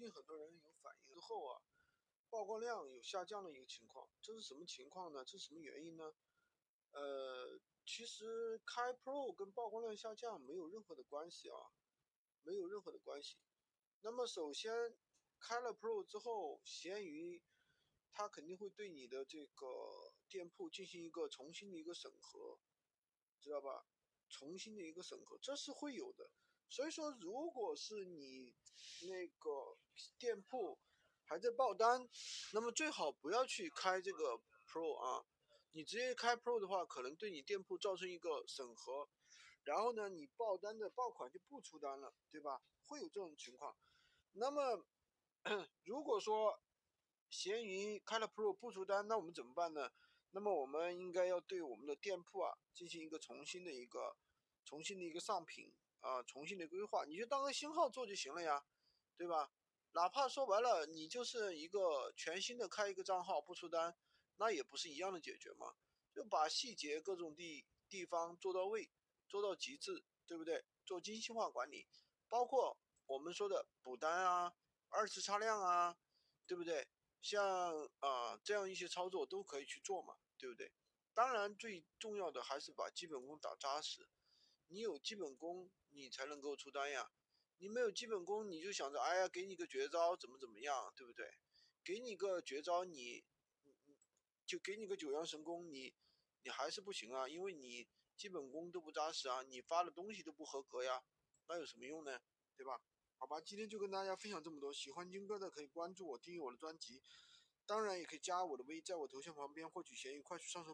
最近很多人有反应之后啊，曝光量有下降的一个情况，这是什么情况呢？这是什么原因呢？呃，其实开 Pro 跟曝光量下降没有任何的关系啊，没有任何的关系。那么首先开了 Pro 之后，闲鱼它肯定会对你的这个店铺进行一个重新的一个审核，知道吧？重新的一个审核，这是会有的。所以说，如果是你那个店铺还在爆单，那么最好不要去开这个 Pro 啊。你直接开 Pro 的话，可能对你店铺造成一个审核，然后呢，你爆单的爆款就不出单了，对吧？会有这种情况。那么，如果说闲鱼开了 Pro 不出单，那我们怎么办呢？那么我们应该要对我们的店铺啊进行一个重新的一个重新的一个上品。啊，重新的规划，你就当个新号做就行了呀，对吧？哪怕说白了，你就是一个全新的开一个账号不出单，那也不是一样的解决嘛？就把细节各种地地方做到位，做到极致，对不对？做精细化管理，包括我们说的补单啊、二次擦量啊，对不对？像啊这样一些操作都可以去做嘛，对不对？当然最重要的还是把基本功打扎实，你有基本功。你才能够出单呀，你没有基本功，你就想着哎呀，给你个绝招怎么怎么样，对不对？给你个绝招，你，就给你个九阳神功，你，你还是不行啊，因为你基本功都不扎实啊，你发的东西都不合格呀，那有什么用呢？对吧？好吧，今天就跟大家分享这么多，喜欢金哥的可以关注我，订阅我的专辑，当然也可以加我的微，在我头像旁边获取闲鱼快速上手。